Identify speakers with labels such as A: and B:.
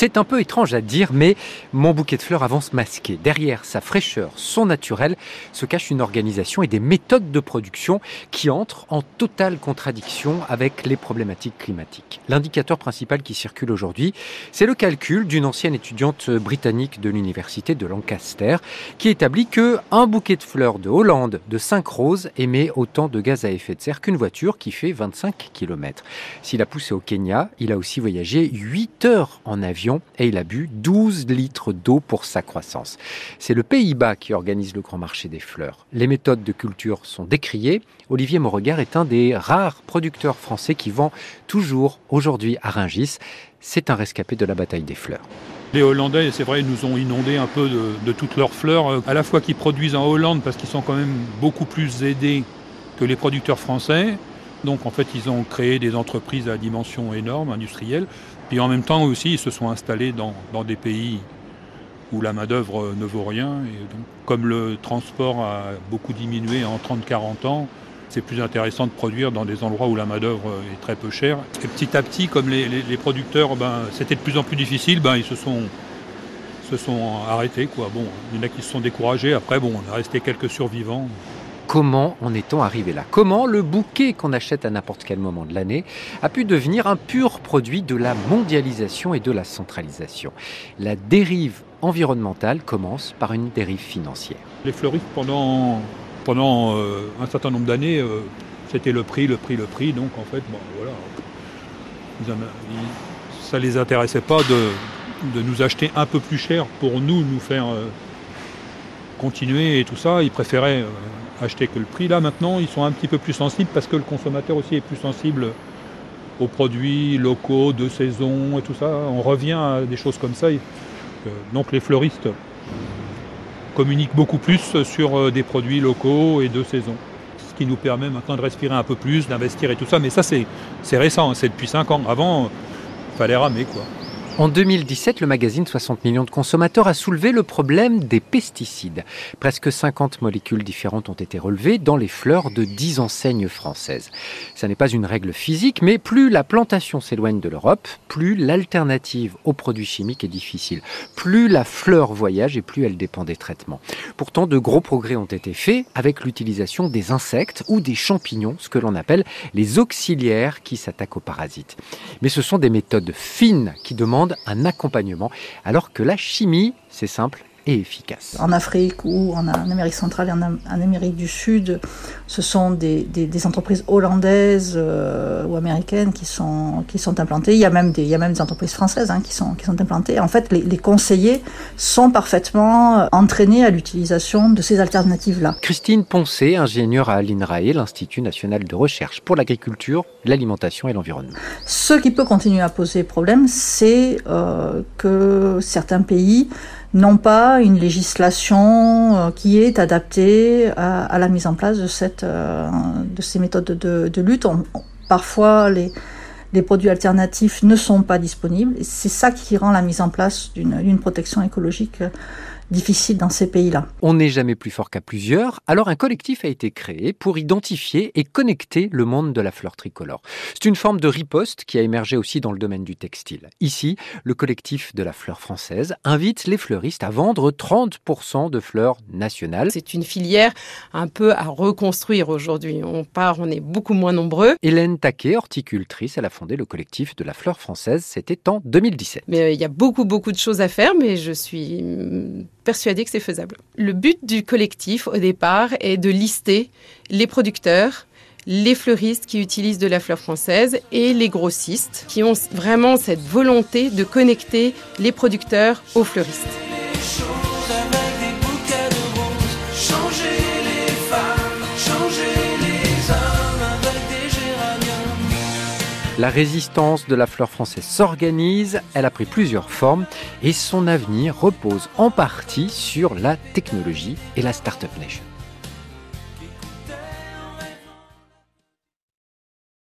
A: C'est un peu étrange à dire, mais mon bouquet de fleurs avance masqué. Derrière sa fraîcheur, son naturel, se cache une organisation et des méthodes de production qui entrent en totale contradiction avec les problématiques climatiques. L'indicateur principal qui circule aujourd'hui, c'est le calcul d'une ancienne étudiante britannique de l'université de Lancaster qui établit que un bouquet de fleurs de Hollande de 5 roses émet autant de gaz à effet de serre qu'une voiture qui fait 25 km. S'il a poussé au Kenya, il a aussi voyagé 8 heures en avion et il a bu 12 litres d'eau pour sa croissance. C'est le Pays-Bas qui organise le grand marché des fleurs. Les méthodes de culture sont décriées. Olivier Mauregard est un des rares producteurs français qui vend toujours aujourd'hui à Rungis. C'est un rescapé de la bataille des fleurs.
B: Les Hollandais, c'est vrai, nous ont inondé un peu de, de toutes leurs fleurs, euh, à la fois qu'ils produisent en Hollande parce qu'ils sont quand même beaucoup plus aidés que les producteurs français. Donc en fait, ils ont créé des entreprises à dimension énorme, industrielle. Puis en même temps aussi, ils se sont installés dans, dans des pays où la main-d'œuvre ne vaut rien. Et donc, comme le transport a beaucoup diminué en 30-40 ans, c'est plus intéressant de produire dans des endroits où la main-d'œuvre est très peu chère. Et petit à petit, comme les, les, producteurs, ben, c'était de plus en plus difficile, ben, ils se sont, se sont arrêtés. Quoi. Bon, il y en a qui se sont découragés. Après, bon, on a resté quelques survivants.
A: Comment en est-on arrivé là? Comment le bouquet qu'on achète à n'importe quel moment de l'année a pu devenir un pur produit de la mondialisation et de la centralisation? La dérive environnementale commence par une dérive financière.
B: Les fleuristes, pendant, euh, un certain nombre d'années, euh, c'était le prix, le prix, le prix. Donc en fait, bon, ça ne les intéressait pas de, de, nous acheter un peu plus cher pour nous, nous faire euh, continuer et tout ça. Ils préféraient acheter que le prix. Là maintenant, ils sont un petit peu plus sensibles parce que le consommateur aussi est plus sensible aux produits locaux, de saison et tout ça. On revient à des choses comme ça. Donc les fleuristes communiquent beaucoup plus sur des produits locaux et de saison. Ce qui nous permet maintenant de respirer un peu plus, d'investir et tout ça. Mais ça, c'est récent, c'est depuis 5 ans. Avant, il fallait ramer quoi.
A: En 2017, le magazine 60 millions de consommateurs a soulevé le problème des pesticides. Presque 50 molécules différentes ont été relevées dans les fleurs de 10 enseignes françaises. Ça n'est pas une règle physique, mais plus la plantation s'éloigne de l'Europe, plus l'alternative aux produits chimiques est difficile. Plus la fleur voyage et plus elle dépend des traitements. Pourtant, de gros progrès ont été faits avec l'utilisation des insectes ou des champignons, ce que l'on appelle les auxiliaires qui s'attaquent aux parasites. Mais ce sont des méthodes fines qui demandent un accompagnement, alors que la chimie, c'est simple, et efficace.
C: En Afrique ou en Amérique centrale et en, Amérique du Sud, ce sont des, des, des entreprises hollandaises euh, ou américaines qui sont, qui sont implantées. Il y a même des, il y a même des entreprises françaises hein, qui, sont, qui sont implantées. En fait, les, les conseillers sont parfaitement entraînés à l'utilisation de ces alternatives-là.
A: Christine Poncé, ingénieure à l'INRAE, l'Institut national de recherche pour l'agriculture, l'alimentation et l'environnement.
C: Ce qui peut continuer à poser problème, c'est euh, que certains pays n'ont pas une législation euh, qui est adaptée à, la mise en place de, cette, euh, de ces méthodes de, lutte. Parfois, les, les produits alternatifs ne sont pas disponibles. C'est ça qui rend la mise en place d'une protection écologique difficile dans ces pays-là.
A: On n'est jamais plus fort qu'à plusieurs, alors un collectif a été créé pour identifier et connecter le monde de la fleur tricolore. C'est une forme de riposte qui a émergé aussi dans le domaine du textile. Ici, le collectif de la fleur française invite les fleuristes à vendre 30% de fleurs nationales.
D: C'est une filière un peu à reconstruire aujourd'hui. On part, on est beaucoup moins nombreux.
A: Hélène Taquet, horticultrice, elle a fondé le collectif de la fleur française, c'était en 2017.
D: Mais euh, il y a beaucoup, beaucoup de choses à faire, mais je suis persuadée que c'est faisable. Le but du collectif, au départ, est de lister les producteurs, les fleuristes qui utilisent de la fleur française et les grossistes qui ont vraiment cette volonté de connecter les producteurs aux fleuristes.
A: La résistance de la fleur française s'organise, elle a pris plusieurs formes et son avenir repose en partie sur la technologie et la Startup Nation.